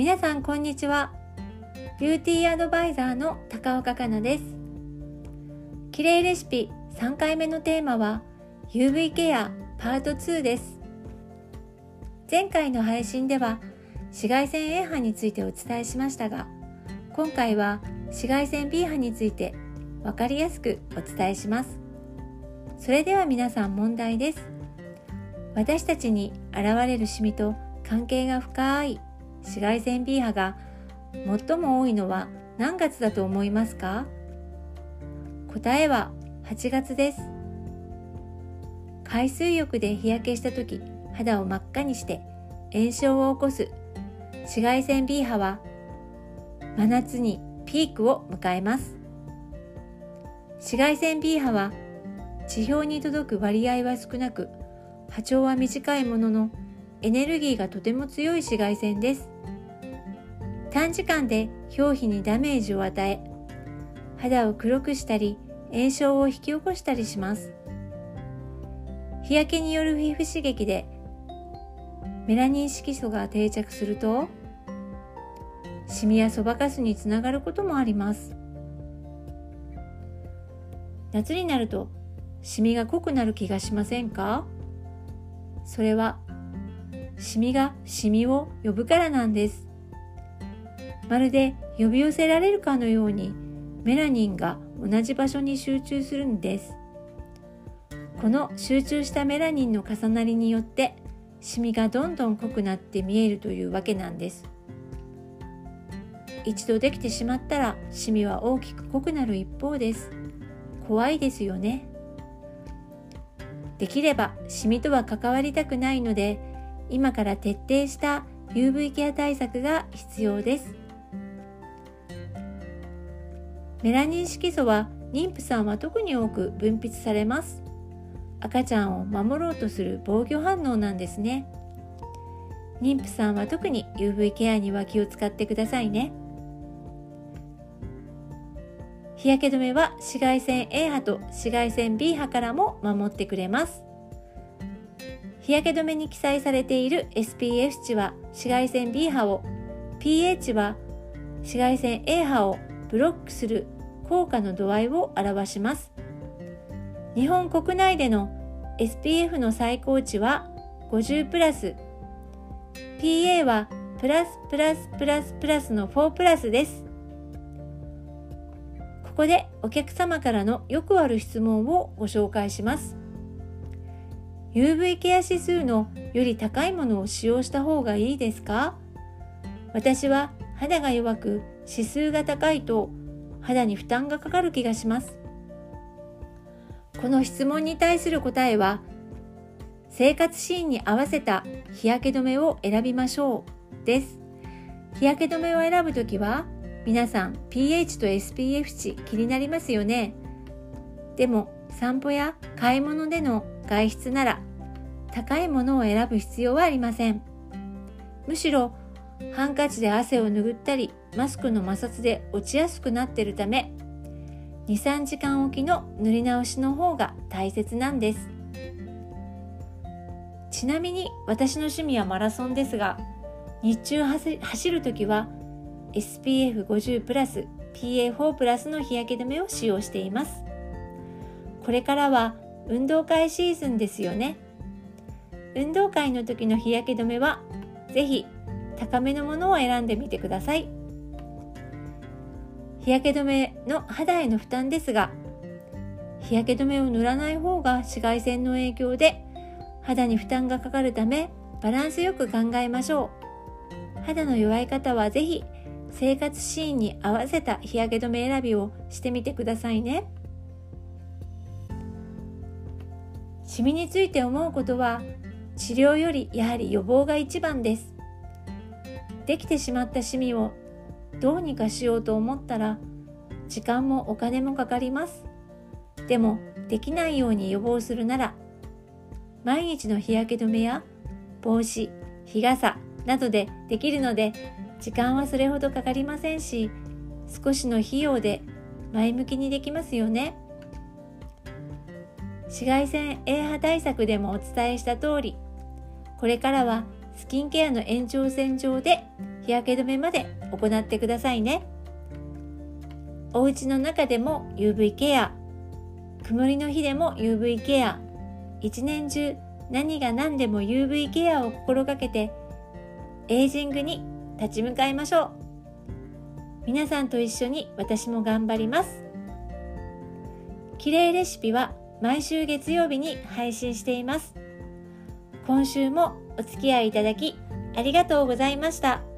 皆さんこんにちは。ビューティーアドバイザーの高岡香奈です。綺麗レシピ3回目のテーマは UV ケアパート2です。前回の配信では紫外線 A 波についてお伝えしましたが今回は紫外線 B 波について分かりやすくお伝えします。それでは皆さん問題です。私たちに現れるシミと関係が深い紫外線 B 波が最も多いのは何月だと思いますか？答えは8月です。海水浴で日焼けした時肌を真っ赤にして炎症を起こす紫外線 B 波は真夏にピークを迎えます。紫外線 B 波は地表に届く割合は少なく波長は短いもののエネルギーがとても強い紫外線です。短時間で表皮にダメージを与え肌を黒くしたり炎症を引き起こしたりします。日焼けによる皮膚刺激でメラニン色素が定着するとシミやそばかすにつながることもあります。夏になるとシミが濃くなる気がしませんか？それはシミがシミを呼ぶからなんです。まるで呼び寄せられるかのようにメラニンが同じ場所に集中するんです。この集中したメラニンの重なりによってシミがどんどん濃くなって見えるというわけなんです。一度できてしまったらシミは大きく濃くなる一方です。怖いですよね。できればシミとは関わりたくないので今から徹底した UV ケア対策が必要です。メラニン色素は妊婦さんは特に多く分泌されます。赤ちゃんを守ろうとする防御反応なんですね。妊婦さんは特に UV ケアには気を使ってくださいね。日焼け止めは紫外線 A 波と紫外線 B 波からも守ってくれます。日焼け止めに記載されている SPF 値は紫外線 B 波を pH は紫外線 A 波をブロックする効果の度合いを表します。日本国内での SPF の最高値は50プラス。PA はプラスプラスプラスプラスの4プラスです。ここでお客様からのよくある質問をご紹介します。UV ケア指数のより高いものを使用した方がいいですか？私は肌が弱く指数が高いと肌に負担がかかる気がします。この質問に対する答えは生活シーンに合わせた日焼け止めを選びましょうです。日焼け止めを選ぶときは皆さん pH と SPF 値気になりますよね。でも散歩や買い物での外出なら高いものを選ぶ必要はありません。むしろハンカチで汗を拭ったりマスクの摩擦で落ちやすくなっているため23時間おきの塗り直しの方が大切なんです。ちなみに私の趣味はマラソンですが日中走る時は SPF50 プラス PA4 プラスの日焼け止めを使用しています。これからは運動会シーズンですよね。運動会の時の日焼け止めは是非高めのものを選んでみてください。日焼け止めの肌への負担ですが日焼け止めを塗らない方が紫外線の影響で肌に負担がかかるためバランスよく考えましょう。肌の弱い方は是非生活シーンに合わせた日焼け止め選びをしてみてくださいね。シミについて思うことは治療よりやはり予防が一番です。できてしまったシミをどうにかしようと思ったら時間もお金もかかります。でもできないように予防するなら毎日の日焼け止めや帽子日傘などでできるので時間はそれほどかかりませんし少しの費用で前向きにできますよね。紫外線 A 波対策でもお伝えした通りこれからはスキンケアの延長線上で日焼け止めまで行ってくださいね。お家の中でも UV ケア曇りの日でも UV ケア一年中何が何でも UV ケアを心がけてエイジングに立ち向かいましょう。皆さんと一緒に私も頑張ります。綺麗レシピは毎週月曜日に配信しています今週もお付き合いいただきありがとうございました。